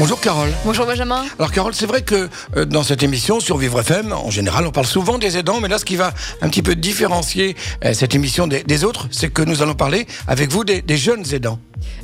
Bonjour Carole. Bonjour Benjamin. Alors Carole, c'est vrai que euh, dans cette émission sur Vivre FM, en général, on parle souvent des aidants, mais là, ce qui va un petit peu différencier euh, cette émission des, des autres, c'est que nous allons parler avec vous des, des jeunes aidants.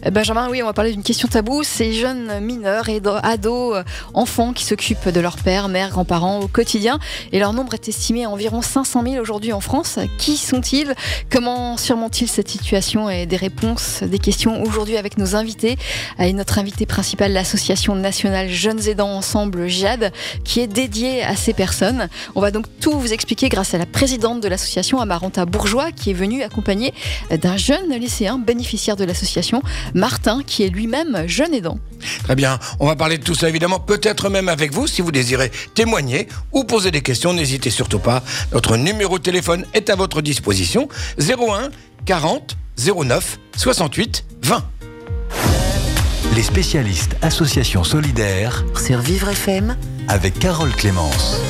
Euh, Benjamin, oui, on va parler d'une question taboue. Ces jeunes mineurs et ados, enfants qui s'occupent de leur père, mère, grands-parents au quotidien. Et leur nombre est estimé à environ 500 000 aujourd'hui en France. Qui sont-ils? Comment surmontent-ils cette situation? Et des réponses, des questions aujourd'hui avec nos invités. Et notre invité principal, l'association nationale Jeunes Aidants Ensemble, JAD, qui est dédiée à ces personnes. On va donc tout vous expliquer grâce à la présidente de l'association, Amaranta Bourgeois, qui est venue accompagnée d'un jeune lycéen bénéficiaire de l'association, Martin, qui est lui-même jeune aidant. Très bien, on va parler de tout ça évidemment, peut-être même avec vous si vous désirez témoigner ou poser des questions, n'hésitez surtout pas. Notre numéro de téléphone est à votre disposition 01 40 09 68 20. Les spécialistes Association Solidaire sur Vivre FM, avec Carole Clémence.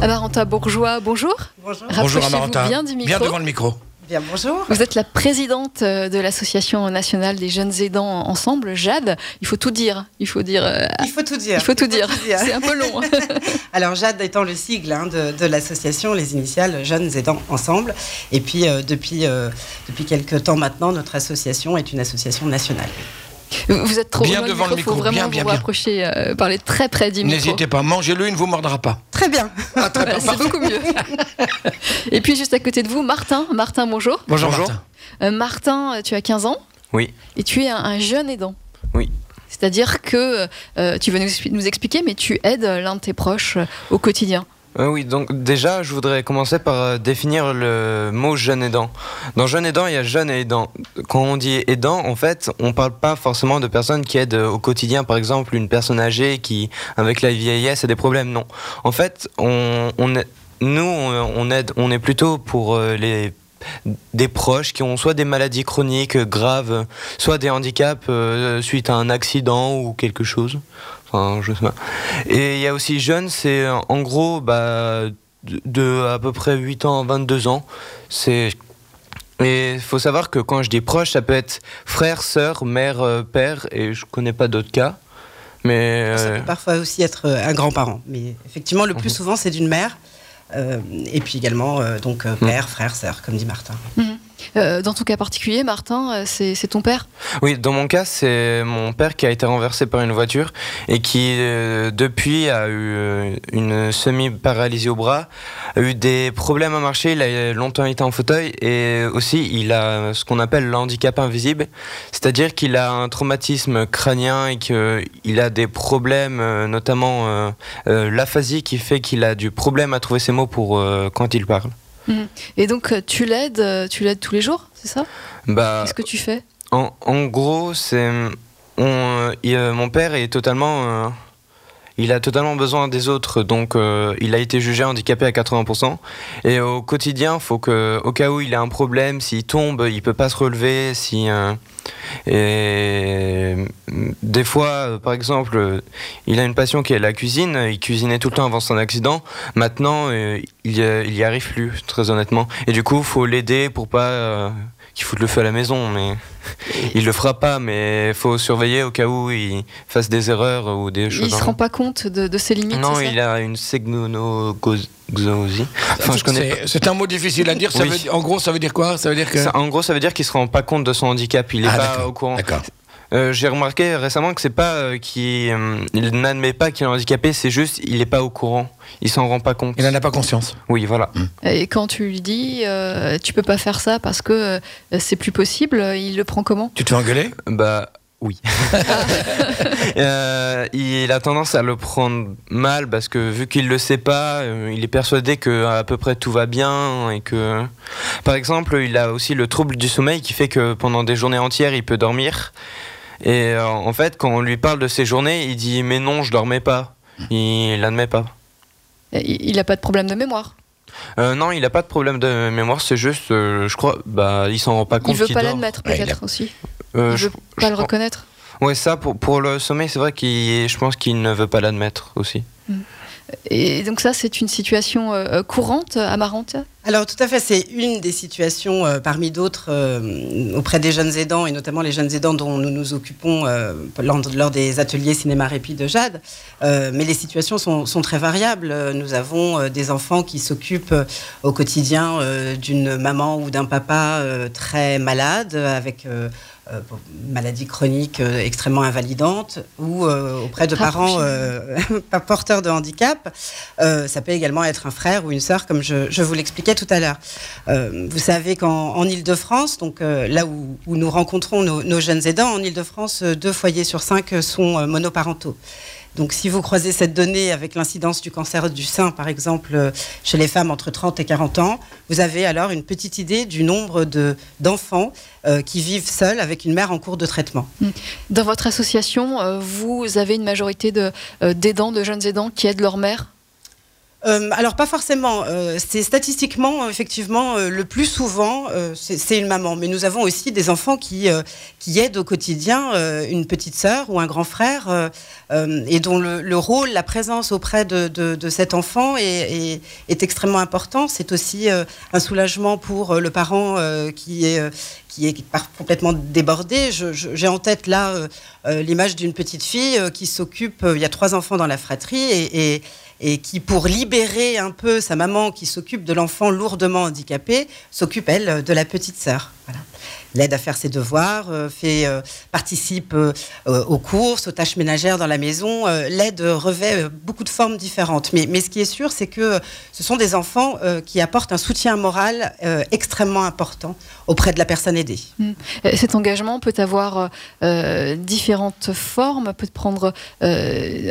Amaranta Bourgeois, bonjour. Bonjour. Amaranta. bien du micro. Bien devant le micro. Bien, bonjour. Vous êtes la présidente euh, de l'association nationale des jeunes aidants ensemble, JAD. Il faut tout dire. Il faut dire. euh, Il faut tout dire. il faut tout dire. C'est un peu long. Alors, JAD étant le sigle hein, de, de l'association, les initiales Jeunes Aidants Ensemble. Et puis, euh, depuis, euh, depuis quelques temps maintenant, notre association est une association nationale. Vous êtes trop Bien loin du devant le micro. Faut micro, vraiment bien, bien, vous bien. rapprocher, euh, parler très près du micro. N'hésitez pas, mangez-le, il ne vous mordra pas. Très bien. Ah, très bien, c'est beaucoup mieux. Et puis juste à côté de vous, Martin. Martin, bonjour. Bonjour, Bonjour. Martin. Euh, Martin, euh, tu as 15 ans Oui. et tu es un, un jeune aidant. Oui. C'est-à-dire que euh, tu veux nous, nous expliquer, mais tu aides l'un de tes proches euh, au quotidien. Euh, oui, donc déjà, je voudrais commencer par euh, définir le mot jeune aidant. Dans jeune aidant, il y a jeune et aidant. Quand on dit aidant, en fait, on parle pas forcément de personnes qui aident euh, au quotidien, par exemple, une personne âgée qui, avec la vieillesse, a des problèmes. Non. En fait, on, nous, on, on aide, on est plutôt pour euh, les des proches qui ont soit des maladies chroniques euh, graves, soit des handicaps euh, suite à un accident ou quelque chose. Enfin, je sais pas. Et il y a aussi jeune, c'est euh, en gros bah, de, de à peu près 8 ans, 22 ans. C'est et il faut savoir que quand je dis proche, ça peut être frère, sœur, mère, euh, père, et je connais pas d'autres cas. Mais Ça peut parfois aussi être un grand-parent. Mais effectivement, le plus souvent, c'est d'une mère. Euh, et puis également, euh, donc, euh, père, frère, sœur, comme dit Martin. Euh, dans ton cas particulier, Martin, euh, c'est ton père? Oui, dans mon cas, c'est mon père qui a été renversé par une voiture et qui, euh, depuis, a eu une semi-paralysie au bras, a eu des problèmes à marcher, il a longtemps été en fauteuil et aussi il a ce qu'on appelle le handicap invisible, c'est-à-dire qu'il a un traumatisme crânien et qu'il a des problèmes, notamment l'aphasie qui fait qu'il a du problème à trouver ses mots pour quand il parle. Et donc euh, tu l'aides, euh, tu l'aides tous les jours, c'est ça? Bah, Qu'est-ce que tu fais? En, en gros, c'est euh, mon père est totalement, il a totalement besoin des autres, donc euh, il a été jugé handicapé à 80%. Et au quotidien, faut que, au cas où il a un problème, s'il tombe, il peut pas se relever. Si euh, mm, des fois, euh, par exemple, il a une passion qui est la cuisine. Il cuisinait tout le temps avant son accident. Maintenant, il, y- arrive plus, très honnêtement. Et du coup, faut l'aider pour pas qu'il foute le feu à la maison, mais il le fera pas, mais faut surveiller au cas où il fasse des erreurs ou des choses. Il se rend pas compte de, de ses limites Non, il a une segnonogosie. Enfin, je connais pas. C'est- un mot difficile à dire. Ça Oui. veut- en gros, ça veut dire quoi? Ça veut dire que. Ça- en gros, ça veut dire qu'il se rend pas compte de son handicap. Il est Ah, pas au courant. Euh, J'ai remarqué récemment que c'est pas euh, qu'il euh, n'admet pas qu'il est handicapé, c'est juste il est pas au courant. Il s'en rend pas compte. Il n'en a pas conscience. Oui, voilà. Et quand tu lui dis, euh, tu peux pas faire ça parce que euh, c'est plus possible, il le prend comment? Tu te fais engueuler? Bah oui. Euh, il a tendance à le prendre mal parce que vu qu'il le sait pas, euh, il est persuadé que à peu près tout va bien et que, par exemple, il a aussi le trouble du sommeil qui fait que pendant des journées entières, il peut dormir. Et euh, en fait, quand on lui parle de ces journées, il dit mais non, je dormais pas. Il l'admet pas. Il il a pas de problème de mémoire. Euh, non, il a pas de problème de mémoire, c'est juste, euh, je crois, bah, il s'en rend pas Il compte. veut pas l'admettre Ouais, peut-être aussi. Euh, il je- veut je pas le reconnaître. Ouais, ça, pour, pour le sommeil, c'est vrai qu'il, je pense qu'il ne veut pas l'admettre aussi. Et donc ça, c'est une situation euh, courante à Marante Alors tout à fait, c'est une des situations euh, parmi d'autres euh, auprès des jeunes aidants et notamment les jeunes aidants dont nous nous occupons euh, lors, des ateliers cinéma répit de Jade. Euh, mais les situations sont, sont très variables. Euh, Nous avons euh, des enfants qui s'occupent euh, au quotidien euh, d'une maman ou d'un papa euh, très malade avec euh, euh, maladie chronique euh, extrêmement invalidante ou euh, auprès de parents euh, porteurs de handicap. Ça peut également être un frère ou une sœur, comme je, je vous l'expliquais tout à l'heure. Vous savez qu'en en Ile-de-France, donc là où, où nous rencontrons nos, nos jeunes aidants, en Ile-de-France, euh, deux foyers sur cinq sont monoparentaux. Donc, si vous croisez cette donnée avec l'incidence du cancer du sein, par exemple, euh, chez les femmes entre 30 et 40 ans, vous avez alors une petite idée du nombre de- d'enfants euh, qui vivent seuls avec une mère en cours de traitement. Dans votre association, euh, vous avez une majorité de, d'aidants, de jeunes aidants qui aident leur mère? Euh, alors pas forcément. Euh, c'est statistiquement effectivement euh, le plus souvent c'est une maman. Mais nous avons aussi des enfants qui qui aident au quotidien une petite sœur ou un grand frère et dont le, le rôle, la présence auprès de, de, cet enfant est, extrêmement important. C'est aussi un soulagement pour le parent qui est qui est complètement débordé. J'ai en tête là l'image d'une petite fille qui s'occupe. il y a trois enfants dans la fratrie et et qui, pour libérer un peu sa maman qui s'occupe de l'enfant lourdement handicapé, s'occupe, elle, de la petite sœur. Voilà. L'aide à faire ses devoirs, euh, fait, euh, participe euh, aux courses, aux tâches ménagères dans la maison. L'aide revêt beaucoup de formes différentes. Mais, mais ce qui est sûr, c'est que ce sont des enfants qui apportent un soutien moral extrêmement important auprès de la personne aidée. Euh, Cet engagement peut avoir différentes formes, peut prendre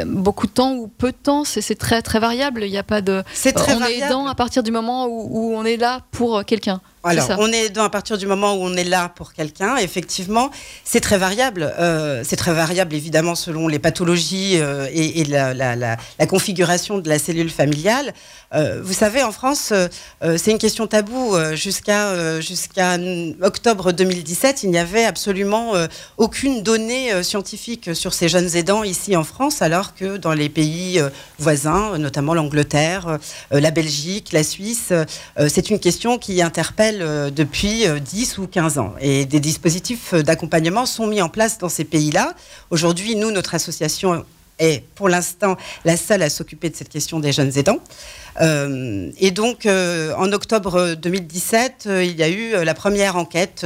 beaucoup de temps ou peu de temps. C'est très très variable. Il n'y a pas de. C'est très on est aidant à partir du moment où, où on est là pour quelqu'un. Alors, on est dans à partir du moment où on est là pour quelqu'un. Effectivement, c'est très variable. Euh, c'est très variable, évidemment, selon les pathologies euh, et, et la, la- la- la configuration de la cellule familiale. Euh, vous savez, en France, euh, euh, c'est une question taboue. Jusqu'à jusqu'à octobre 2017, il n'y avait absolument aucune donnée scientifique sur ces jeunes aidants ici en France, alors que dans les pays voisins, notamment l'Angleterre, la Belgique, la Suisse, c'est une question qui interpelle depuis euh, 10 ou 15 ans. Et des dispositifs d'accompagnement sont mis en place dans ces pays-là. Aujourd'hui, nous, notre association est pour l'instant la seule à s'occuper de cette question des jeunes aidants. Euh, et donc, euh, en octobre 2017, euh, il y a eu la première enquête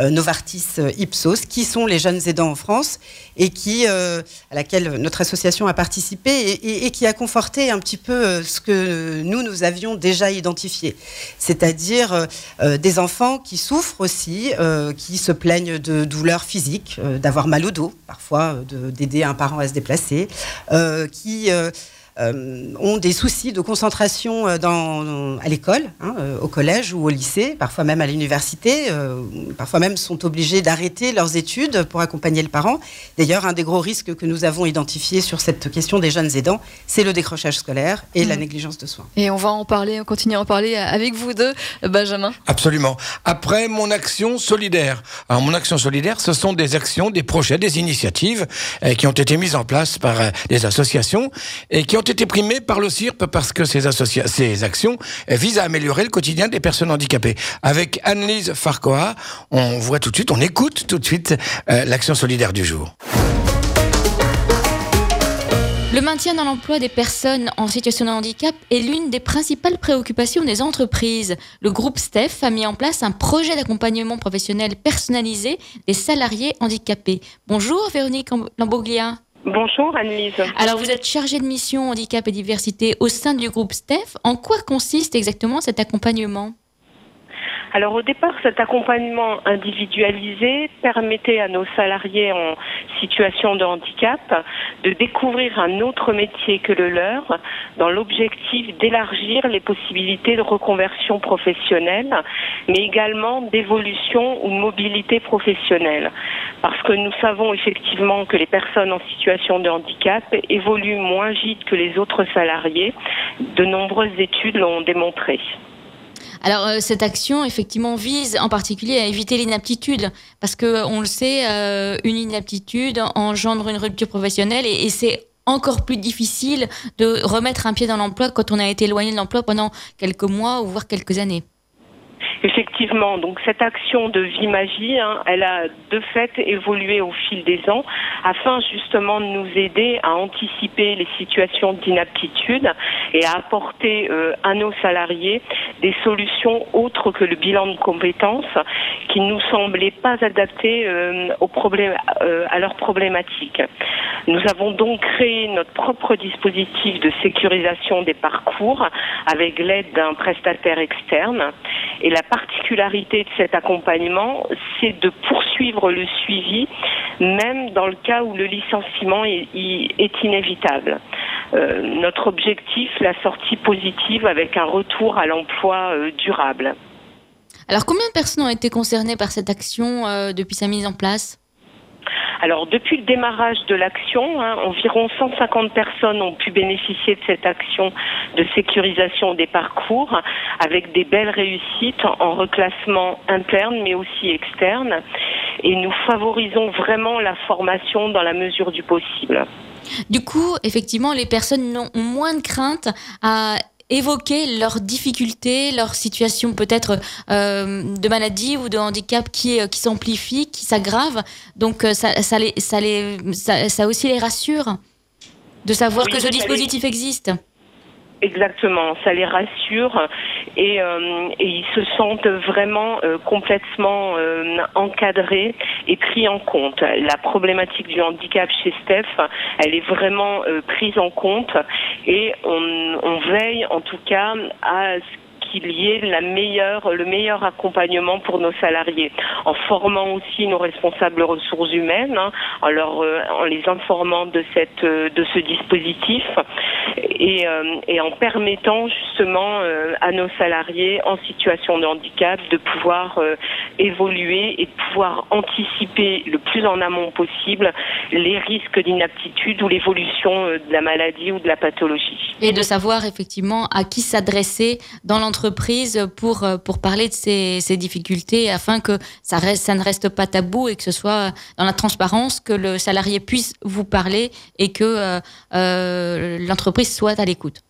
Novartis Ipsos, qui sont les jeunes aidants en France, et qui, à laquelle notre association a participé, et, et- qui a conforté un petit peu ce que nous, nous avions déjà identifié. C'est-à-dire des enfants qui souffrent aussi, qui se plaignent de douleurs physiques, d'avoir mal au dos, parfois de- d'aider un parent à se déplacer, qui... euh, ont des soucis de concentration euh, dans, à l'école, hein, euh, au collège ou au lycée, parfois même à l'université, euh, parfois même sont obligés d'arrêter leurs études pour accompagner le parent. D'ailleurs, un des gros risques que nous avons identifié sur cette question des jeunes aidants, c'est le décrochage scolaire et la Mhm. négligence de soins. Et on va en parler, on continue à en parler avec vous deux, Benjamin. Absolument. Après, mon action solidaire. Alors, mon action solidaire, ce sont des actions, des projets, des initiatives euh, qui ont été mises en place par euh, des associations et qui ont été primées par le CIRP parce que ces, actions visent à améliorer le quotidien des personnes handicapées. Avec Annelise Farcoa, on voit tout de suite, on écoute tout de suite euh, l'action solidaire du jour. Le maintien dans l'emploi des personnes en situation de handicap est l'une des principales préoccupations des entreprises. Le groupe STEF a mis en place un projet d'accompagnement professionnel personnalisé des salariés handicapés. Bonjour Véronique Lamboglia. Bonjour Annelise. Alors vous êtes chargée de mission handicap et diversité au sein du groupe STEF. En quoi consiste exactement cet accompagnement? Alors au départ, cet accompagnement individualisé permettait à nos salariés en situation de handicap de découvrir un autre métier que le leur dans l'objectif d'élargir les possibilités de reconversion professionnelle, mais également d'évolution ou mobilité professionnelle. Parce que nous savons effectivement que les personnes en situation de handicap évoluent moins vite que les autres salariés. De nombreuses études l'ont démontré. Alors euh, cette action effectivement vise en particulier à éviter l'inaptitude parce que on le sait, euh, une inaptitude engendre une rupture professionnelle et, et c'est encore plus difficile de remettre un pied dans l'emploi quand on a été éloigné de l'emploi pendant quelques mois ou voire quelques années. Effectivement, donc cette action de vie magie, hein, elle a de fait évolué au fil des ans afin justement de nous aider à anticiper les situations d'inaptitude et à apporter euh, à nos salariés des solutions autres que le bilan de compétences qui ne nous semblaient pas adaptées euh, aux problèmes, euh, à leurs problématiques. Nous avons donc créé notre propre dispositif de sécurisation des parcours avec l'aide d'un prestataire externe et la particularité de cet accompagnement, c'est de poursuivre le suivi, même dans le cas où le licenciement est, inévitable. Euh, notre objectif, la sortie positive avec un retour à l'emploi euh, durable. Alors combien de personnes ont été concernées par cette action euh, depuis sa mise en place? Alors depuis le démarrage de l'action, hein, environ 150 personnes ont pu bénéficier de cette action de sécurisation des parcours avec des belles réussites en reclassement interne mais aussi externe. Et nous favorisons vraiment la formation dans la mesure du possible. Du coup, effectivement, les personnes ont moins de crainte à évoquer leurs difficultés, leur situation peut-être euh, de maladie ou de handicap qui, qui s'amplifie, qui s'aggrave. Donc euh, ça, ça, les, ça, les, ça, ça, aussi les rassure de savoir Oui, que ce dispositif existe. Exactement, ça les rassure et, euh, ils se sentent vraiment euh, complètement euh, encadrés et pris en compte. La problématique du handicap chez Steph, elle est vraiment euh, prise en compte et on, on veille en tout cas à ce qu'il y ait le meilleur accompagnement pour nos salariés, en formant aussi nos responsables ressources humaines, hein, euh, en les informant de, euh, ce dispositif et, euh, et en permettant justement à nos salariés en situation de handicap de pouvoir évoluer et de pouvoir anticiper le plus en amont possible les risques d'inaptitude ou l'évolution de la maladie ou de la pathologie. Et de savoir effectivement à qui s'adresser dans l'entreprise pour, euh, pour parler de ces, difficultés afin que ça ne reste pas tabou et que ce soit dans la transparence, que le salarié puisse vous parler et que euh, euh, l'entreprise soit à l'écoute.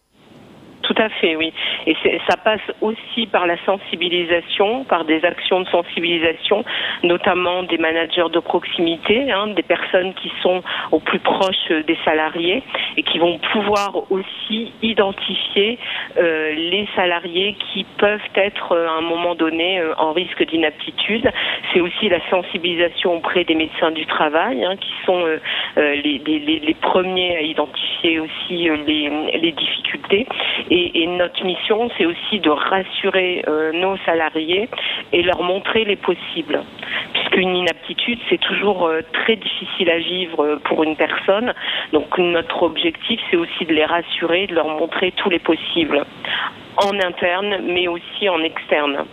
Tout à fait, oui. Et ça passe aussi par la sensibilisation, par des actions de sensibilisation, notamment des managers de proximité, hein, des personnes qui sont au plus proche des salariés et qui vont pouvoir aussi identifier euh, les salariés qui peuvent être euh, à un moment donné euh, en risque d'inaptitude. C'est aussi la sensibilisation auprès des médecins du travail, hein, qui sont les, premiers à identifier aussi les, difficultés. Et notre mission, c'est aussi de rassurer euh, nos salariés et leur montrer les possibles. Puisqu'une inaptitude, c'est toujours euh, très difficile à vivre euh, pour une personne. Donc notre objectif, c'est aussi de les rassurer, de leur montrer tous les possibles, en interne, mais aussi en externe.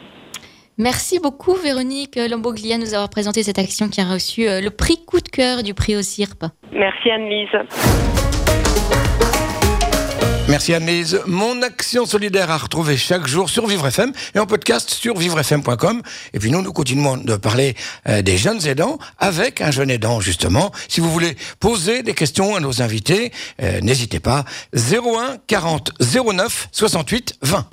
Merci beaucoup Véronique Lamboglia de nous avoir présenté cette action qui a reçu le prix coup de cœur du prix au CIRP. Merci Anne-Lise. Merci Anne-Lise. Mon action solidaire à retrouver chaque jour sur Vivre FM et en podcast sur vivrefm.com. Et puis nous, nous continuons de parler euh, des jeunes aidants avec un jeune aidant justement. Si vous voulez poser des questions à nos invités, euh, n'hésitez pas. 01 40 09 68 20.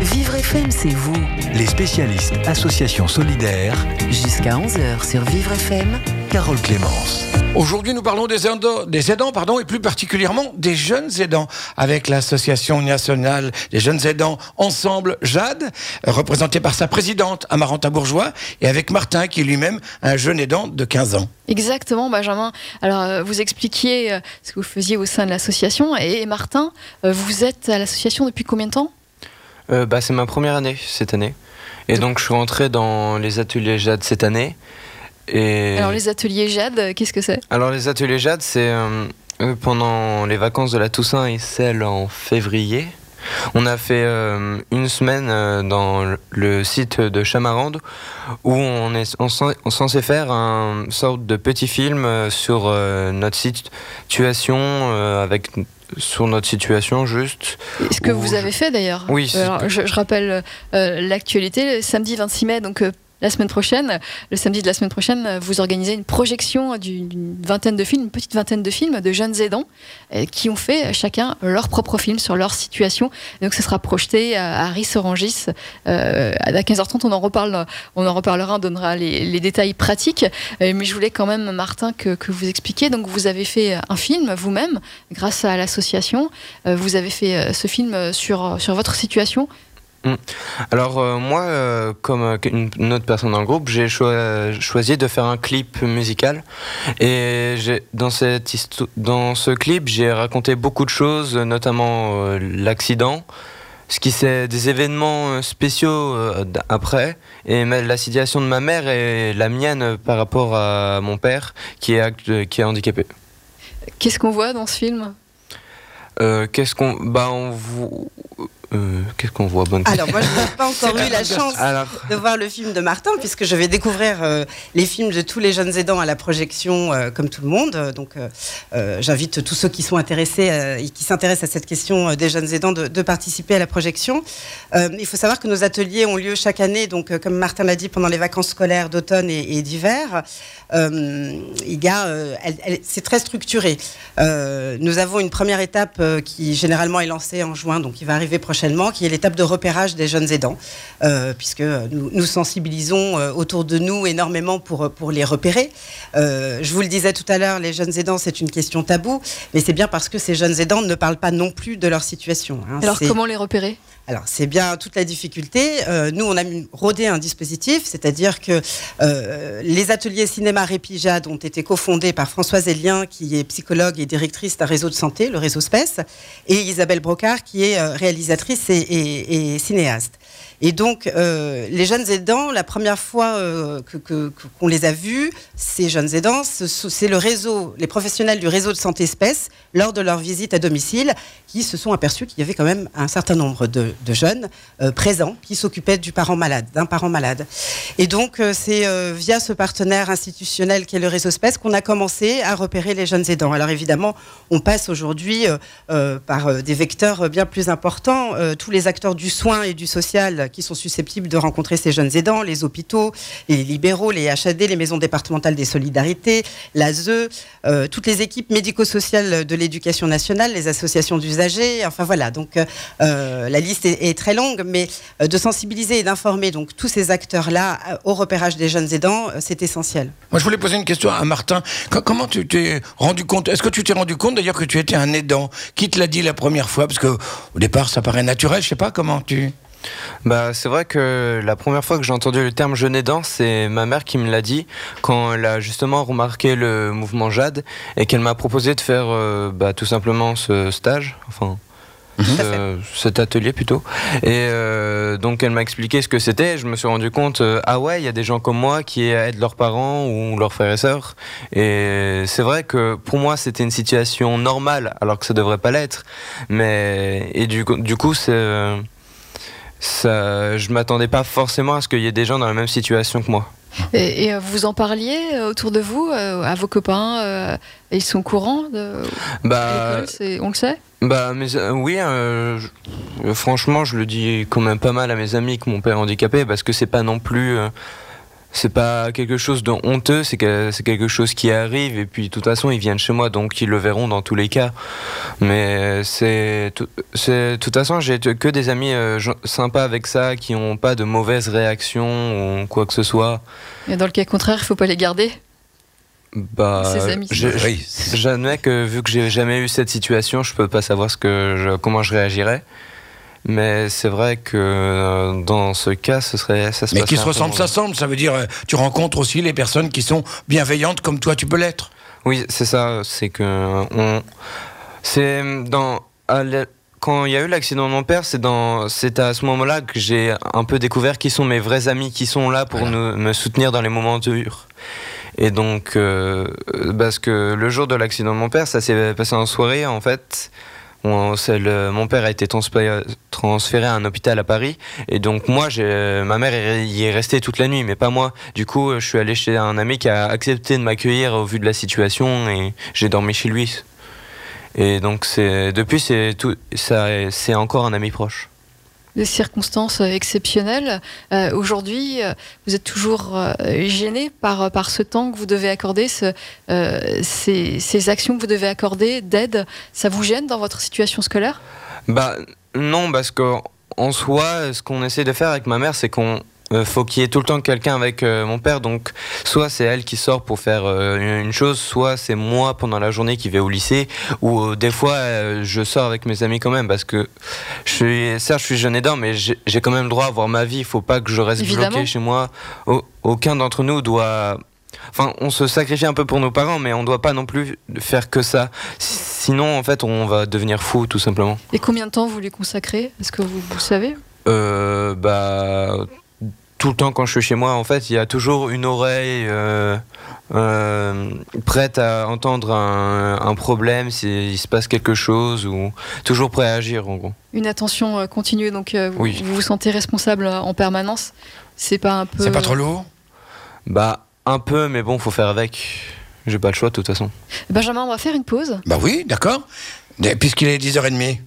Vivre FM, c'est vous. Les spécialistes Association Solidaire, Jusqu'à 11h sur Vivre FM. Carole Clémence. Aujourd'hui, nous parlons des aidants, des aidants pardon, et plus particulièrement des jeunes aidants, avec l'Association nationale des jeunes aidants Ensemble Jade, représentée par sa présidente Amaranta Bourgeois, et avec Martin, qui est lui-même un jeune aidant de 15 ans. Exactement, Benjamin. Alors, euh, vous expliquiez euh, ce que vous faisiez au sein de l'association. Et, Martin, euh, vous êtes à l'association depuis combien de temps? Euh, bah, c'est ma première année cette année. Et donc je suis rentré dans les ateliers Jade cette année. Et Alors, les ateliers Jade, euh, qu'est-ce que c'est? Alors, les ateliers Jade, c'est euh, euh, pendant les vacances de la Toussaint et celles en février. On a fait euh, une semaine euh, dans le- site de Chamarande où on est on censé faire un sorte de petit film sur notre situation avec sur notre situation juste. Et Ce que Ou vous je- avez fait d'ailleurs? Oui, Alors, je, je rappelle l'actualité. Samedi 26 mai, donc la semaine prochaine, le samedi de la semaine prochaine, euh, vous organisez une projection d'une vingtaine de films, une petite vingtaine de films de jeunes aidants euh, qui ont fait euh, chacun leur propre film sur leur situation. Donc, ce sera projeté à, euh, à 15h30. On en reparle, on en reparlera, on donnera les, détails pratiques. Euh, mais je voulais quand même, Martin, que, que vous expliquiez. Donc, vous avez fait un film vous-même grâce à l'association. Euh, vous avez fait euh, ce film euh, sur, sur votre situation. Alors euh, moi, euh, comme euh, une, autre personne dans le groupe, j'ai choi- choisi de faire un clip musical. Et dans, cette dans ce clip, j'ai raconté beaucoup de choses, notamment euh, l'accident, ce qui c'est des événements spéciaux après, et la situation de ma mère et la mienne par rapport à mon père qui est, act- qui est handicapé. Qu'est-ce qu'on voit dans ce film? Qu'est-ce qu'on... Bah on vous... euh, Qu'est-ce qu'on voit Bonne Alors moi, je n'ai pas encore eu la chance Alors, de voir le film de Martin, puisque je vais découvrir euh, les films de tous les jeunes aidants à la projection, euh, comme tout le monde. Donc, j'invite tous ceux qui sont intéressés et qui s'intéressent à cette question des jeunes aidants de, de participer à la projection. Il faut savoir que nos ateliers ont lieu chaque année, donc comme Martin l'a dit, pendant les vacances scolaires d'automne et, et d'hiver. Il y a, c'est très structuré. Nous avons une première étape qui généralement est lancée en juin, donc qui va arriver prochainement, qui est l'étape de repérage des jeunes aidants, euh, puisque nous, nous sensibilisons euh, autour de nous énormément pour, pour les repérer. Euh, je vous le disais tout à l'heure, les jeunes aidants, c'est une question taboue, mais c'est bien parce que ces jeunes aidants ne parlent pas non plus de leur situation. hein. Alors, comment les repérer? Alors, c'est bien toute la difficulté. Euh, nous, on a rodé un dispositif, c'est-à-dire que euh, les ateliers cinéma Répijade ont été cofondés par Françoise Elien, qui est psychologue et directrice d'un réseau de santé, le réseau SPECE, et Isabelle Brocard, qui est euh, réalisatrice et cinéaste. Et donc, euh, les jeunes aidants, la première fois euh, qu'on les a vus, ces jeunes aidants, c'est le réseau, les professionnels du réseau de santé espèce, lors de leur visite à domicile, qui se sont aperçus qu'il y avait quand même un certain nombre de, jeunes euh, présents qui s'occupaient du parent malade, d'un parent malade. Et donc, euh, c'est via ce partenaire institutionnel qui est le réseau espèce qu'on a commencé à repérer les jeunes aidants. Alors évidemment, on passe aujourd'hui par des vecteurs bien plus importants. Tous les acteurs du soin et du social qui sont susceptibles de rencontrer ces jeunes aidants, les hôpitaux, les libéraux, les HAD, les maisons départementales des solidarités, l'ASE, euh, toutes les équipes médico-sociales de l'éducation nationale, les associations d'usagers, enfin voilà. Donc euh, la liste est, est très longue, mais euh, de sensibiliser et d'informer donc tous ces acteurs-là euh, au repérage des jeunes aidants, c'est essentiel. Moi, je voulais poser une question à Martin. Co- comment tu t'es rendu compte? Est-ce que tu t'es rendu compte d'ailleurs que tu étais un aidant? Qui te l'a dit la première fois? Parce que au départ, ça paraît naturel. Je sais pas comment tu. Bah, c'est vrai que la première fois que j'ai entendu le terme jeune aidant, c'est ma mère qui me l'a dit quand elle a justement remarqué le mouvement JAD et qu'elle m'a proposé de faire euh, bah, tout simplement ce stage, enfin ce- cet atelier plutôt. Et euh, donc elle m'a expliqué ce que c'était. Je me suis rendu compte, euh, ah ouais, il y a des gens comme moi qui aident leurs parents ou leurs frères et sœurs. Et c'est vrai que pour moi c'était une situation normale alors que ça devrait pas l'être. Mais et du coup, du coup c'est ça, je m'attendais pas forcément à ce qu'il y ait des gens dans la même situation que moi. et, et, euh, vous en parliez euh, autour de vous, euh, à vos copains euh, Ils sont au courant de Bah, On le sait bah mais, euh, oui, euh, je- franchement, je le dis quand même pas mal à mes amis que mon père est handicapé parce que c'est pas non plus. C'est pas quelque chose de honteux, c'est que c'est quelque chose qui arrive et puis de toute façon ils viennent chez moi donc ils le verront dans tous les cas. Mais c'est tout- c'est de toute façon j'ai que des amis euh, sympas avec ça qui ont pas de mauvaises réactions ou quoi que ce soit. Et dans le cas contraire, il faut pas les garder. Bah, Oui. J'admets que vu que j'ai jamais eu cette situation, je peux pas savoir ce que je- comment je réagirais. Mais c'est vrai que euh, dans ce cas, ce serait ça se Mais qui se un peu ressemble, moins ça semble. Ça veut dire, euh, tu rencontres aussi les personnes qui sont bienveillantes comme toi, tu peux l'être. Oui, c'est ça. C'est que on, c'est dans quand il y a eu l'accident de mon père, c'est dans c'est à ce moment-là que j'ai un peu découvert qui sont mes vrais amis, qui sont là pour Voilà. nous, me soutenir dans les moments durs. Et donc, euh, parce que le jour de l'accident de mon père, ça s'est passé en soirée en fait. Mon père a été transféré à un hôpital à Paris et donc moi, ma mère y est restée toute la nuit, mais pas moi. Du coup, je suis allé chez un ami qui a accepté de m'accueillir au vu de la situation et j'ai dormi chez lui. Et donc depuis c'est encore un ami proche. Des circonstances euh, exceptionnelles. Euh, Aujourd'hui, euh, vous êtes toujours gêné par, par ce temps que vous devez accorder, ce- ces, ces actions que vous devez accorder d'aide. Ça vous gêne dans votre situation scolaire? Bah non, parce que en soi, ce qu'on essaie de faire avec ma mère, c'est qu'on euh, faut qu'il y ait tout le temps quelqu'un avec euh, mon père. Donc, soit c'est elle qui sort pour faire euh, une chose, soit c'est moi pendant la journée qui vais au lycée. Ou euh, des fois, je sors avec mes amis quand même, parce que je suis, certes, je suis jeune aidant, mais j'ai quand même le droit à voir ma vie. Il faut pas que je reste Évidemment. bloqué chez moi. Au- aucun d'entre nous doit. Enfin, on se sacrifie un peu pour nos parents, mais on doit pas non plus faire que ça. Sinon, en fait, on va devenir fou, tout simplement. Et combien de temps vous lui consacrez? Est-ce que vous, vous savez? Euh, bah, tout le temps quand je suis chez moi, en fait, il y a toujours une oreille euh, euh, prête à entendre un, un problème s'il se passe quelque chose ou toujours prêt à agir, en gros. Une attention euh, continue, donc euh, vous, Oui. vous vous sentez responsable en permanence C'est pas un peu. C'est pas trop lourd? Bah, un peu, mais bon, faut faire avec. J'ai pas le choix de toute façon. Benjamin, on va faire une pause. Bah oui, d'accord. Puisqu'il est 10h30.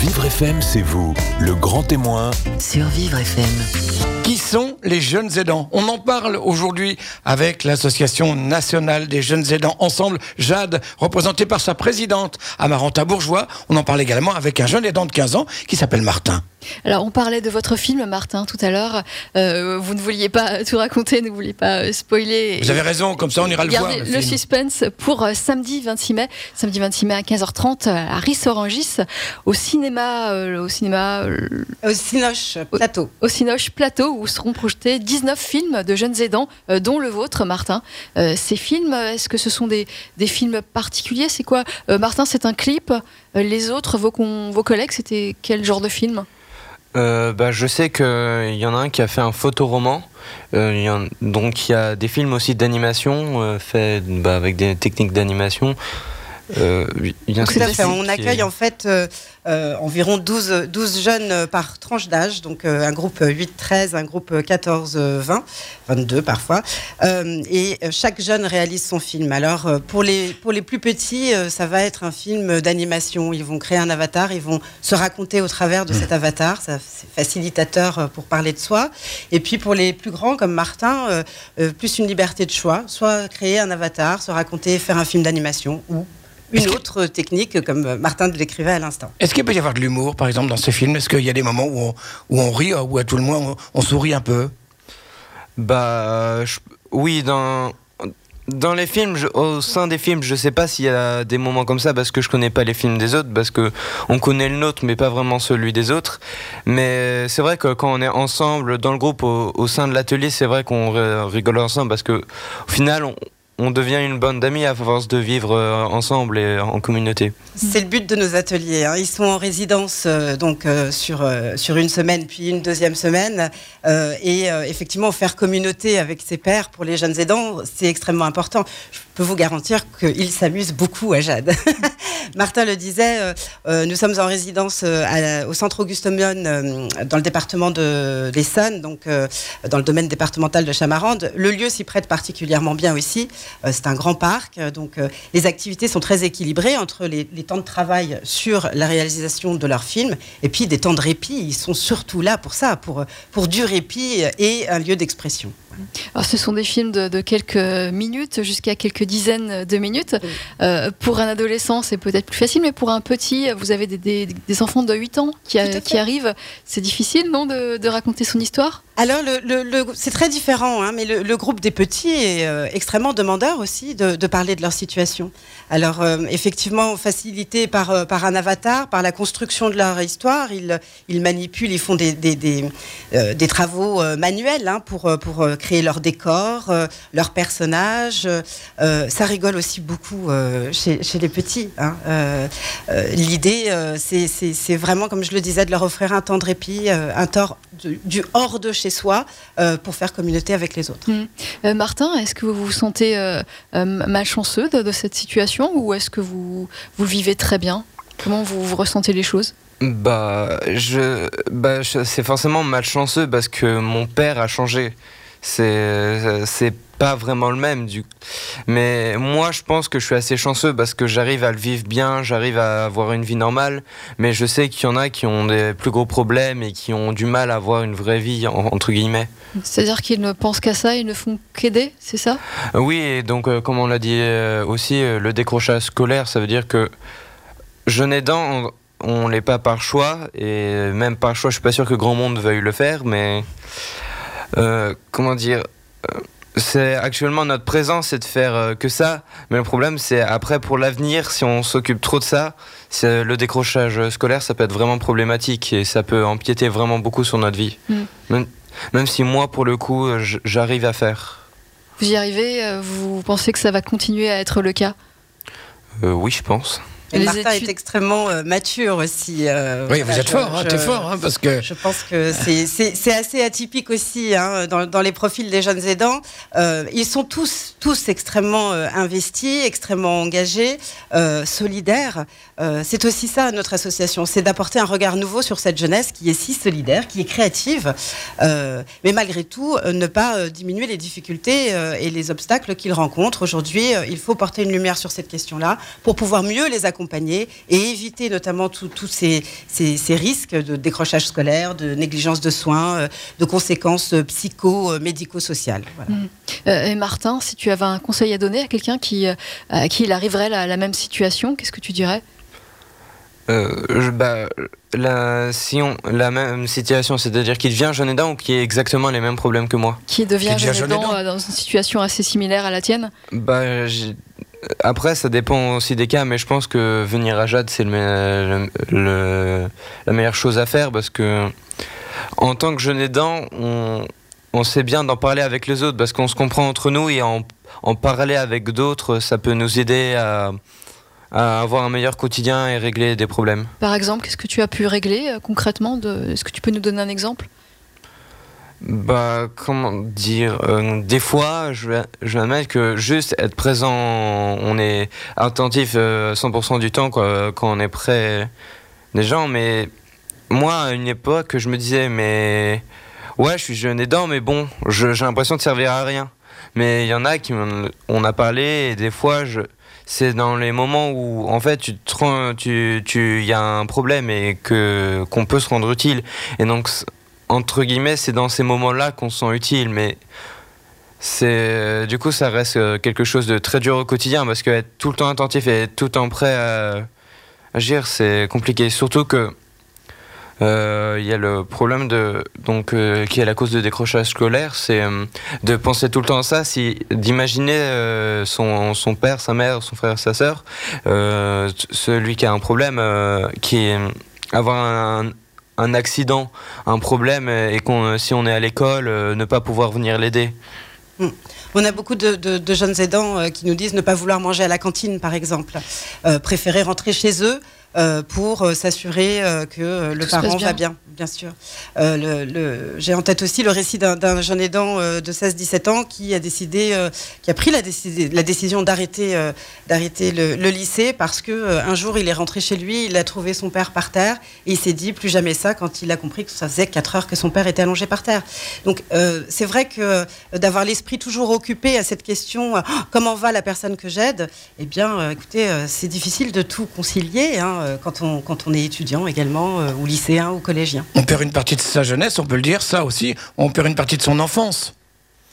Vivre FM, c'est vous, le grand témoin Sur Vivre FM. Sont les jeunes aidants On en parle aujourd'hui avec l'Association nationale des jeunes aidants Ensemble, Jade, représentée par sa présidente Amaranta Bourgeois. On en parle également avec un jeune aidant de 15 ans qui s'appelle Martin. Alors, on parlait de votre film, Martin, tout à l'heure. Euh, vous ne vouliez pas tout raconter, ne vouliez pas euh, spoiler. Vous avez raison, comme ça on ira le voir. Le le, film. suspense pour euh, samedi 26 mai, samedi 26 mai à 15h30 à Ris-Orangis, au cinéma, euh, au cinéma, euh, Au Cinoche Plateau. au Cinoche Plateau, où seront projetés 19 films de jeunes aidants, euh, dont le vôtre, Martin. Euh, ces films, est-ce que ce sont des, des films particuliers? C'est quoi? Euh, Martin, c'est un clip. Les autres, vos, con- vos collègues, c'était quel genre de film? Euh, bah, je sais qu'il y en a un qui a fait un photoroman. Euh, donc il y a des films aussi d'animation euh, faits bah, avec des techniques d'animation. Euh, a Tout à un fait. On est- accueille en fait euh, euh, environ 12, 12 jeunes euh, par tranche d'âge, donc un groupe 8-13, un groupe 14-20, 22 parfois. Et chaque jeune réalise son film. Alors pour, les, pour les plus petits, ça va être un film d'animation. Ils vont créer un avatar, ils vont se raconter au travers de cet avatar. C'est facilitateur pour parler de soi. Et puis pour les plus grands comme Martin, plus une liberté de choix, soit créer un avatar, se raconter, faire un film d'animation ou une autre technique, comme Martin le décrivait à l'instant. Est-ce qu'il peut y avoir de l'humour, par exemple, dans ce film? Est-ce qu'il y a des moments où on, où on rit, ou à tout le moins on, on sourit un peu? Bah, je- oui, dans, dans les films, je- au sein des films, je sais pas s'il y a des moments comme ça parce que je connais pas les films des autres, parce que on connaît le nôtre, mais pas vraiment celui des autres. Mais c'est vrai que quand on est ensemble dans le groupe, au, au sein de l'atelier, c'est vrai qu'on ri- rigole ensemble parce que au final, on, on devient une bande d'amis à force de vivre euh, ensemble et en communauté. C'est le but de nos ateliers. hein. Ils sont en résidence euh, donc euh, sur sur une semaine puis une deuxième semaine et effectivement faire communauté avec ses pairs pour les jeunes aidants c'est extrêmement important. Je peux vous garantir qu'ils s'amusent beaucoup à Jade. Martin le disait, euh, euh, nous sommes en résidence euh, au centre Auguste Mion dans le département de l'Essonne, donc dans le domaine départemental de Chamarande. Le lieu s'y prête particulièrement bien aussi. C'est un grand parc, donc les activités sont très équilibrées entre les, temps de travail sur la réalisation de leurs films et puis des temps de répit. Ils sont surtout là pour ça, pour du répit et un lieu d'expression. Alors, ce sont des films de, de quelques minutes jusqu'à quelques dizaines de minutes. Oui. Euh, pour un adolescent, c'est peut-être plus facile, mais pour un petit, vous avez des, des- des enfants de 8 ans qui, a- arrivent. C'est difficile, non, de, de raconter son histoire? Alors, le, le- le- c'est très différent, hein, mais le, groupe des petits est euh, extrêmement demandeur aussi de, de parler de leur situation. Alors, euh, effectivement, facilité par, par un avatar, par la construction de leur histoire, ils, ils manipulent, ils font des, travaux manuels hein, pour, pour euh, créer leur décor, euh, leurs personnages. Euh, ça rigole aussi beaucoup euh, chez, chez les petits. hein. Euh, euh, L'idée, euh, c'est- vraiment, comme je le disais, de leur offrir un temps de répit, euh, un temps du, du hors de chez soi euh, pour faire communauté avec les autres. Euh, Martin, est-ce que vous vous sentez euh, euh, malchanceux de, de cette situation ou est-ce que vous, vous le vivez très bien? Comment vous, vous ressentez les choses? Bah, je, bah, je- c'est forcément malchanceux parce que mon père a changé. C'est, c'est pas vraiment le même. Du... Mais moi, je pense que je suis assez chanceux parce que j'arrive à le vivre bien, j'arrive à avoir une vie normale. Mais je sais qu'il y en a qui ont des plus gros problèmes et qui ont du mal à avoir une vraie vie, en- entre guillemets. C'est-à-dire qu'ils ne pensent qu'à ça, ils ne font qu'aider, c'est ça? Oui, et donc, euh, comme on l'a dit euh, aussi, euh, le décrochage scolaire, ça veut dire que jeune aidant, on, on l'est pas par choix, et même par choix, je suis pas sûr que grand monde veuille le faire, mais euh, comment dire euh, c'est actuellement notre présence, c'est de faire euh, que ça, mais le problème, c'est après pour l'avenir, si on s'occupe trop de ça, c'est le décrochage scolaire, ça peut être vraiment problématique et ça peut empiéter vraiment beaucoup sur notre vie. Mm. Même, même si moi, pour le coup, j'arrive à faire. Vous y arrivez Vous pensez que ça va continuer à être le cas? Euh, oui, je pense. Et Les Martin études- est extrêmement euh, mature aussi. euh, Oui, vous êtes je- fort, hein, je- t'es fort, hein, parce que Je pense que c'est- assez atypique aussi hein, dans, dans les profils des jeunes aidants. Euh, ils sont tous, tous extrêmement euh, investis, extrêmement engagés, euh, solidaires. Euh, c'est aussi ça notre association, c'est d'apporter un regard nouveau sur cette jeunesse qui est si solidaire, qui est créative, euh, mais malgré tout euh, ne pas diminuer les difficultés et les obstacles qu'ils rencontrent. Aujourd'hui, il faut porter une lumière sur cette question-là pour pouvoir mieux les accompagner et éviter notamment tous ces, risques de décrochage scolaire, de négligence de soins, de conséquences psycho-médico-sociales. Euh, Et Martin, si tu avais un conseil à donner à quelqu'un qui, à qui il arriverait la, la même situation, qu'est-ce que tu dirais? Euh, je- bah, la, si on, la même situation, c'est-à-dire qu'il devient jeune aidant ou qui a exactement les mêmes problèmes que moi? Qui devient Qui devient jeune jeune aidant aidant. euh, dans une situation assez similaire à la tienne? Bah, j'ai- Après, ça dépend aussi des cas, mais je pense que venir à Jade, c'est le, me- le- le- la meilleure chose à faire parce que, en tant que jeune aidant, on, on sait bien d'en parler avec les autres parce qu'on se comprend entre nous et en, en parler avec d'autres, ça peut nous aider à, à avoir un meilleur quotidien et régler des problèmes. Par exemple, qu'est-ce que tu as pu régler euh, concrètement de... Est-ce que tu peux nous donner un exemple? Bah, comment dire euh, Des fois, je vais, je vais admettre que juste être présent, on est attentif euh, 100% du temps quoi, quand on est près des gens. Mais moi, à une époque, je me disais, mais ouais, je suis jeune aidant, mais bon, j'ai l'impression de servir à rien. Mais il y en a qui on a parlé et des fois, je, c'est dans les moments où en fait tu tu tu il y a un problème et que qu'on peut se rendre utile. Et donc entre guillemets c'est dans ces moments-là qu'on se sent utile. Mais c'est du coup ça reste euh, quelque chose de très dur au quotidien parce que être tout le temps attentif et être tout le temps prêt à agir c'est compliqué. Surtout que euh, il y a le problème de donc euh, qui est la cause de décrochage scolaire, c'est euh, de penser tout le temps à ça, si d'imaginer son, son père, sa mère, son frère, sa sœur, celui qui a un problème, qui est avoir un, accident, un problème et qu'on si on est à l'école, ne pas pouvoir venir l'aider. On a beaucoup de, jeunes aidants qui nous disent ne pas vouloir manger à la cantine, par exemple, préférer rentrer chez eux. Euh, pour euh, s'assurer euh, que le Tout parent bien. va bien, bien sûr. Le- le- J'ai en tête aussi le récit d'un- jeune aidant de 16-17 ans qui a décidé, qui a pris la, décision d'arrêter d'arrêter le, le lycée parce que un jour il est rentré chez lui, il a trouvé son père par terre et il s'est dit plus jamais ça quand il a compris que ça faisait 4 heures que son père était allongé par terre. Donc c'est vrai que d'avoir l'esprit toujours occupé à cette question Oh, comment va la personne que j'aide? Eh bien, écoutez, c'est difficile de tout concilier hein, quand on quand on est étudiant également euh, ou lycéen ou collégien. on perd une partie de sa jeunesse, on peut le dire, ça aussi. On perd une partie de son enfance.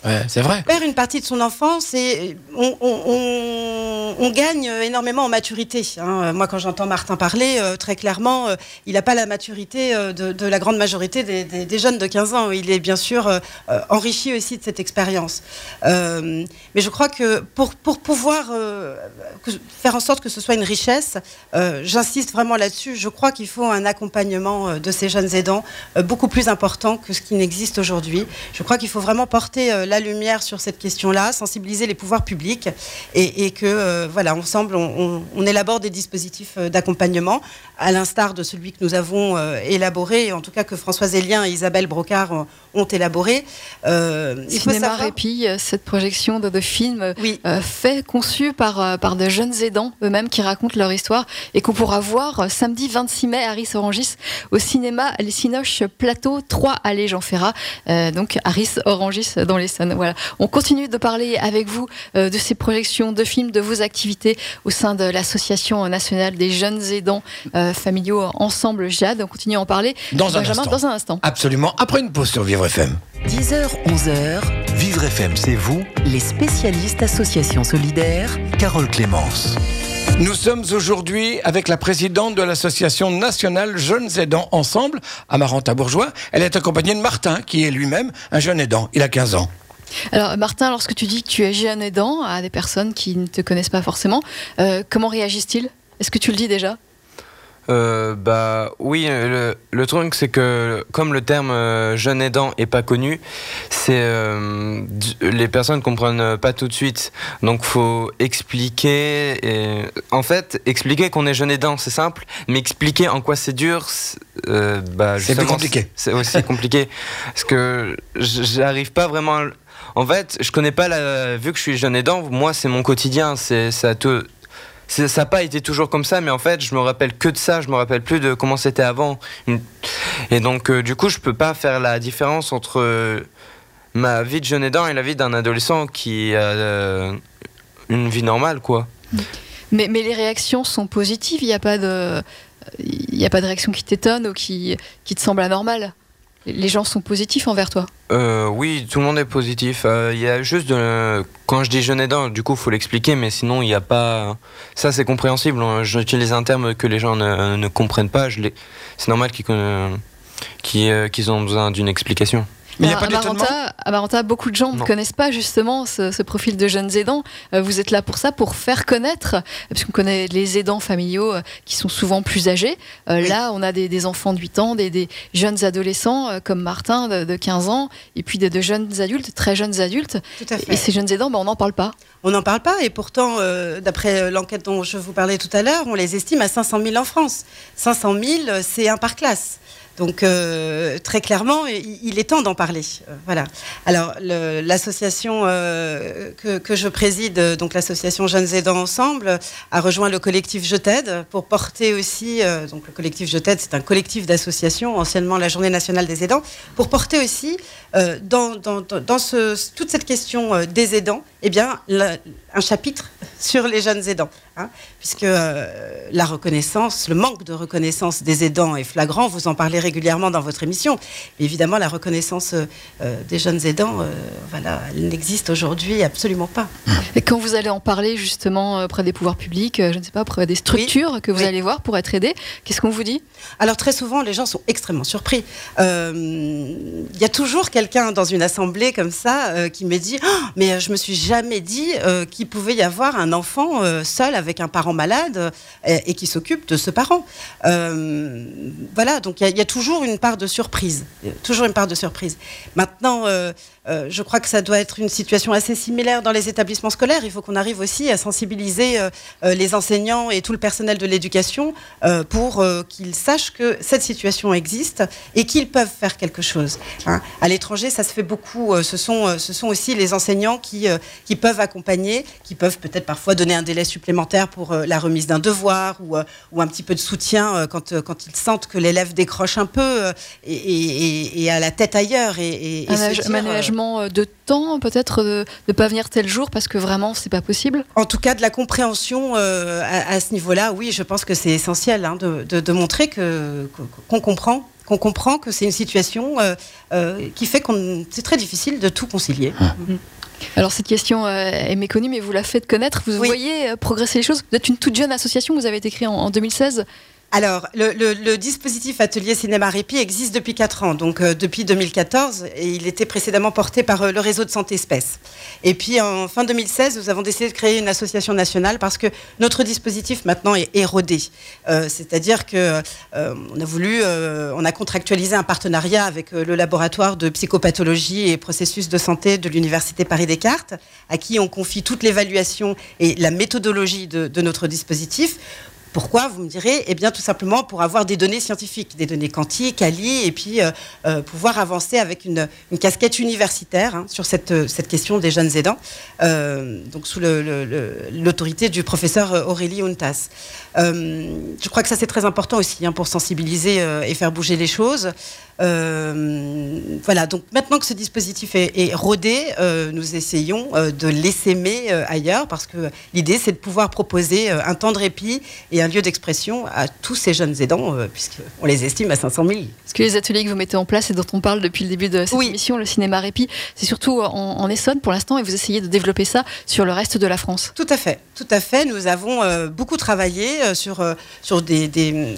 Ouais, c'est vrai. perd une partie de son enfance et on, gagne énormément en maturité. hein. Moi, quand j'entends Martin parler, euh, très clairement, euh, il n'a pas la maturité euh, de, la grande majorité des, jeunes de 15 ans. Il est bien sûr enrichi aussi de cette expérience. Mais je crois que pour, pouvoir faire en sorte que ce soit une richesse, j'insiste vraiment là-dessus, je crois qu'il faut un accompagnement de ces jeunes aidants beaucoup plus important que ce qui n'existe aujourd'hui. Je crois qu'il faut vraiment porter la lumière sur cette question-là, sensibiliser les pouvoirs publics et, que, euh, voilà, ensemble, on, élabore des dispositifs euh, d'accompagnement, à l'instar de celui que nous avons euh, élaboré, en tout cas que Françoise Elien et Isabelle Brocard ont, ont élaboré. Euh, Cinéma savoir... Répit, cette projection de, de film oui. fait, conçu par, par de jeunes aidants eux-mêmes qui racontent leur histoire et qu'on pourra voir samedi 26 mai à Orangis au cinéma Les Cinoches Plateau 3 allées Jean Ferrat. donc Harris Orangis dans les Sons. Voilà. On continue de parler avec vous de ces projections de films, de vos activités au sein de l'Association nationale des jeunes aidants familiaux Ensemble Jade. On continue à en parler. Dans un, instant. dans un instant. Absolument. Après une pause sur Vivre FM. 10h, 11h. Vivre FM, c'est vous. Les spécialistes Association Solidaire. Carole Clémence. Nous sommes aujourd'hui avec la présidente de l'Association nationale Jeunes aidants Ensemble, Amaranta Bourgeois. Elle est accompagnée de Martin, qui est lui-même un jeune aidant. Il a 15 ans. Alors Martin, lorsque tu dis que tu es jeune aidant à des personnes qui ne te connaissent pas forcément, euh, comment réagissent-ils? Est-ce que tu le dis déjà? Euh, bah oui, le, le truc c'est que comme le terme euh, jeune aidant est pas connu, c'est euh, les personnes comprennent pas tout de suite. Donc faut expliquer. Et, en fait, expliquer qu'on est jeune aidant, c'est simple, mais expliquer en quoi c'est dur, bah, c'est plus compliqué. C'est aussi compliqué parce que j'arrive pas vraiment. À... En fait, je connais pas la. Vu que je suis jeune aidant, moi c'est mon quotidien, c'est ça te ça n'a pas été toujours comme ça, mais en fait, je me rappelle que de ça, je me rappelle plus de comment c'était avant. Et donc, euh, du coup, je peux pas faire la différence entre euh, ma vie de jeune aidant et la vie d'un adolescent qui a euh, une vie normale, quoi. Mais, mais les réactions sont positives, il n'y a pas de. Il a pas de réaction qui t'étonne ou qui, qui te semble anormale les gens sont positifs envers toi euh, Oui, tout le monde est positif. Euh, il y a juste de... quand je dis jeune aidant, du coup, faut l'expliquer, mais sinon, il n'y a pas. Ça, c'est compréhensible. Hein. J'utilise un terme que les gens ne, comprennent pas. C'est normal qu'ils qu'ils ont besoin d'une explication. Mais il n'y a pas d'étonnement Amaranta, beaucoup de gens ne connaissent pas justement ce, profil de jeunes aidants. Euh, vous êtes là pour ça, pour faire connaître, parce qu'on connaît les aidants familiaux euh, qui sont souvent plus âgés. Euh, là, on a des, enfants de 8 ans, des, jeunes adolescents comme Martin de, 15 ans, et puis de, jeunes adultes, très jeunes adultes. Et ces jeunes aidants, ben, on n'en parle pas. On n'en parle pas, et pourtant, d'après l'enquête dont je vous parlais tout à l'heure, on les estime à 500 000 en France. 500 000, c'est un par classe. Donc euh, très clairement, il, est temps d'en parler. Euh, voilà. Alors l'association euh, que, je préside, donc l'association Jeunes Aidants Ensemble, a rejoint le collectif Je t'aide pour porter aussi, donc le collectif Je t'aide, c'est un collectif d'associations, anciennement la Journée nationale des aidants, pour porter aussi dans, dans, ce, toute cette question des aidants, eh bien, un chapitre sur les jeunes aidants, hein, puisque la reconnaissance, le manque de reconnaissance des aidants est flagrant. Vous en parlez régulièrement dans votre émission. Mais évidemment, la reconnaissance euh, euh, des jeunes aidants, euh, voilà, elle n'existe aujourd'hui absolument pas. Et quand vous allez en parler justement auprès des pouvoirs publics, je ne sais pas, auprès des structures que vous allez voir pour être aidé, qu'est-ce qu'on vous dit? Alors très souvent, les gens sont extrêmement surpris. Il y a toujours quelqu'un dans une assemblée comme ça qui me dit oh, Mais je me suis jamais dit qu'il pouvait y avoir un enfant seul avec un parent malade et, qui s'occupe de ce parent. voilà, donc il y, a toujours une part de surprise. Toujours une part de surprise. Maintenant, euh, je crois que ça doit être une situation assez similaire dans les établissements scolaires. Il faut qu'on arrive aussi à sensibiliser euh, euh, les enseignants et tout le personnel de l'éducation pour qu'ils sachent que cette situation existe et qu'ils peuvent faire quelque chose. Hein. À l'étranger, ça se fait beaucoup. ce, sont, ce sont aussi les enseignants qui, qui peuvent accompagner, qui peuvent peut-être parfois donner un délai supplémentaire pour la remise d'un devoir ou, ou, un petit peu de soutien quand, quand ils sentent que l'élève décroche un peu et, et, a la tête ailleurs. Et, et, euh, de temps, peut-être, de ne pas venir tel jour parce que vraiment, c'est pas possible? En tout cas, de la compréhension euh, à, ce niveau-là, oui, je pense que c'est essentiel hein, de, montrer que, qu'on comprend qu'on comprend que c'est une situation euh, qui fait que c'est très difficile de tout concilier. Ah. Mm. Alors cette question est méconnue, mais vous la faites connaître. Vous voyez progresser les choses? Vous êtes une toute jeune association. Vous avez été créée en 2016. Alors, le, dispositif Atelier Cinéma Répit existe depuis 4 ans, donc euh, depuis 2014, et il était précédemment porté par euh, le réseau de santé espèce. Et puis, en fin 2016, nous avons décidé de créer une association nationale parce que notre dispositif maintenant est érodé. Euh, c'est-à-dire que on a voulu, on a contractualisé un partenariat avec le laboratoire de psychopathologie et processus de santé de l'université Paris Descartes, à qui on confie toute l'évaluation et la méthodologie de notre dispositif Pourquoi Vous me direz, eh bien tout simplement pour avoir des données scientifiques, des données quantiques, Ali, et puis pouvoir avancer avec une, casquette universitaire hein, sur cette, cette question des jeunes aidants, donc sous l'autorité du professeur Aurélie Untas. je crois que ça c'est très important aussi hein, pour sensibiliser et faire bouger les choses. Euh, voilà, donc maintenant que ce dispositif est, rodé, euh, nous essayons euh, de l'essaimer ailleurs parce que l'idée c'est de pouvoir proposer un temps de répit et un lieu d'expression à tous ces jeunes aidants, puisqu'on les estime à 500 000. Parce que les ateliers que vous mettez en place et dont on parle depuis le début de cette émission, le cinéma répit, c'est surtout en, Essonne pour l'instant et vous essayez de développer ça sur le reste de la France? Tout à fait, tout à fait. Nous avons beaucoup travaillé sur, sur des, des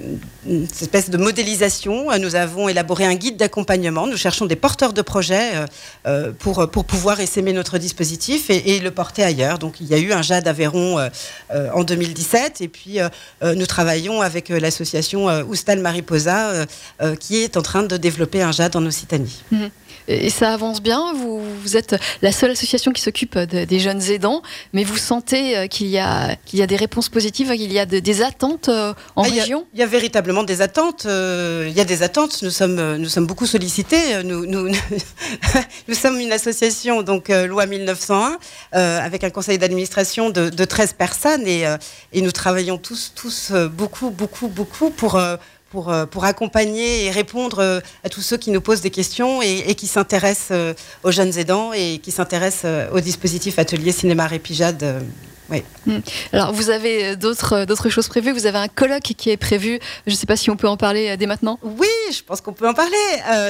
espèces de modélisation. Nous avons élaboré un guide d'accompagnement. Nous cherchons des porteurs de projets euh, euh, pour, pour pouvoir essaimer notre dispositif et, le porter ailleurs. Donc il y a eu un JAD Aveyron euh, en 2017 et puis nous travaillons avec l'association Oustal Mariposa qui est en train de développer un JAD en Occitanie. Mhm et ça avance bien. Vous, vous êtes la seule association qui s'occupe des jeunes aidants, mais vous sentez euh, qu'il y, a, qu'il y a des réponses positives, qu'il y a des attentes euh, en ah, région? Il y, a véritablement des attentes. Euh, il y a des attentes. Nous sommes, nous sommes beaucoup sollicités. Nous, nous, nous sommes une association, donc loi 1901, avec un conseil d'administration de, de, 13 personnes et, et nous travaillons tous, tous beaucoup, beaucoup, beaucoup pour pour, euh, pour accompagner et répondre euh, à tous ceux qui nous posent des questions et, qui s'intéressent euh, aux jeunes aidants et qui s'intéressent au dispositif Atelier Cinéma Répijade. Oui. Hmm. Alors, vous avez d'autres, d'autres choses prévues? Vous avez un colloque qui est prévu? Je ne sais pas si on peut en parler dès maintenant. Oui, je pense qu'on peut en parler.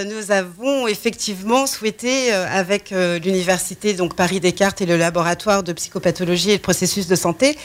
nous avons effectivement souhaité, avec l'université donc Paris Descartes et le laboratoire de psychopathologie et de processus de santé,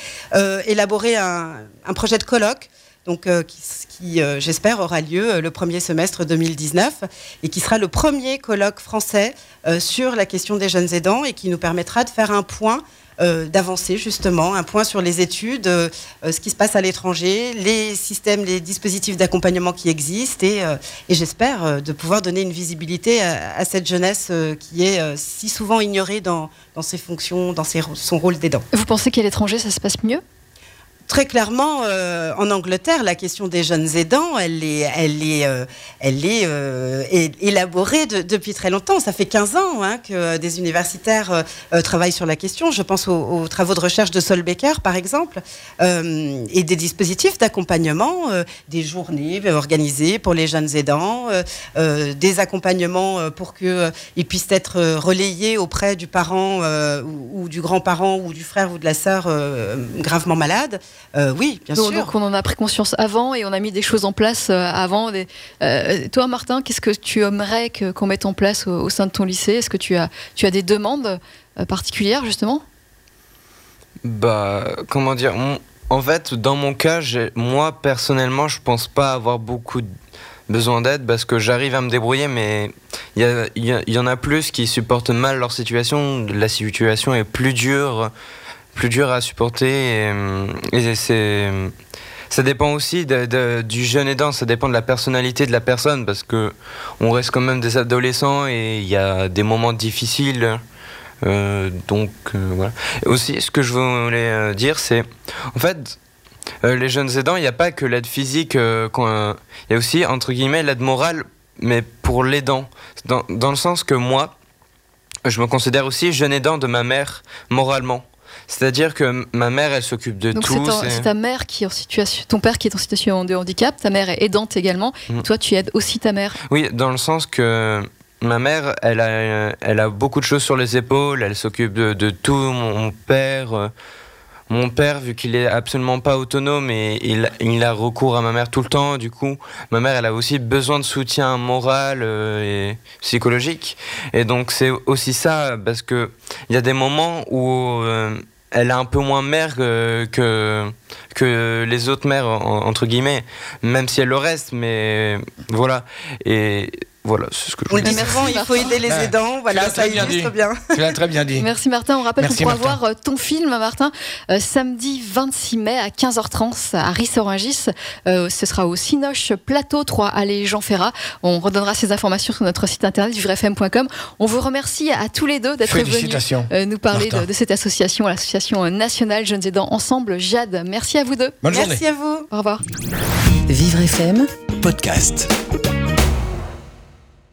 élaborer un, un, projet de colloque donc, euh, qui, euh, j'espère, aura lieu euh, le premier semestre 2019 et qui sera le premier colloque français sur la question des jeunes aidants et qui nous permettra de faire un point d'avancer justement, un point sur les études, ce qui se passe à l'étranger, les systèmes, les dispositifs d'accompagnement qui existent et, j'espère de pouvoir donner une visibilité à, cette jeunesse qui est si souvent ignorée dans, ses fonctions, dans son rôle d'aidant. Vous pensez qu'à l'étranger ça se passe mieux? Très clairement, euh, en Angleterre, la question des jeunes aidants, elle est, euh, euh, élaborée depuis très longtemps. Ça fait 15 ans hein, que des universitaires travaillent sur la question. Je pense aux, travaux de recherche de Sol Becker, par exemple, et des dispositifs d'accompagnement, des journées organisées pour les jeunes aidants, des accompagnements pour qu'ils puissent être relayés auprès du parent ou, ou, du grand-parent ou du frère ou de la sœur gravement malade. Euh, oui, bien sûr. Donc on en a pris conscience avant et on a mis des choses en place euh, avant. Euh, toi, Martin, qu'est-ce que tu aimerais qu'on mette en place au, sein de ton lycée? Est-ce que tu as, tu as des demandes particulières, justement? Bah, comment dire En fait, dans mon cas, moi, personnellement, je pense pas avoir beaucoup besoin d'aide parce que j'arrive à me débrouiller, mais il y, en a plus qui supportent mal leur situation. La situation est plus dure plus dur à supporter. Et, c'est ça dépend aussi du jeune aidant, ça dépend de la personnalité de la personne parce que on reste quand même des adolescents et il y a des moments difficiles. Euh, donc euh, voilà. aussi, ce que je voulais euh, dire, c'est en fait les jeunes aidants, il n'y a pas que l'aide physique, il y a aussi entre guillemets l'aide morale, mais pour l'aidant, dans, dans le sens que moi, je me considère aussi jeune aidant de ma mère moralement. C'est-à-dire que ma mère, elle s'occupe de tout. C'est ta mère qui est en situation, ton père qui est en situation de handicap, ta mère est aidante également. Mm. Toi, tu aides aussi ta mère. Oui, dans le sens que ma mère, elle a, elle a beaucoup de choses sur les épaules. Elle s'occupe de, tout. Mon père. Euh, mon père, vu qu'il est absolument pas autonome et il, a recours à ma mère tout le temps, du coup, ma mère, elle a aussi besoin de soutien moral euh, et psychologique. Et donc, c'est aussi ça, parce que il y a des moments où euh, elle est un peu moins mère que, que, les autres mères, entre guillemets, même si elle le reste, mais voilà. Et Voilà, c'est ce que je On le voulais dit dire. Merci, il faut Martin. aider les aidants. Voilà, ça illustre dit. bien. Tu l'as très bien dit. Merci Martin. On rappelle qu'on pourra Martin. voir euh, ton film, Martin, euh, samedi 26 mai à 15h30 à Rissorangis. Euh, ce sera au Cinoche Plateau 3 allée Jean Ferrat. On redonnera ces informations sur notre site internet vivrefm.com. On vous remercie à tous les deux d'être venus euh, nous parler de, de cette association, l'association nationale Jeunes Aidants Ensemble. Jade, merci à vous deux. Bonne journée. Merci à vous. Au revoir. Vivre FM Podcast.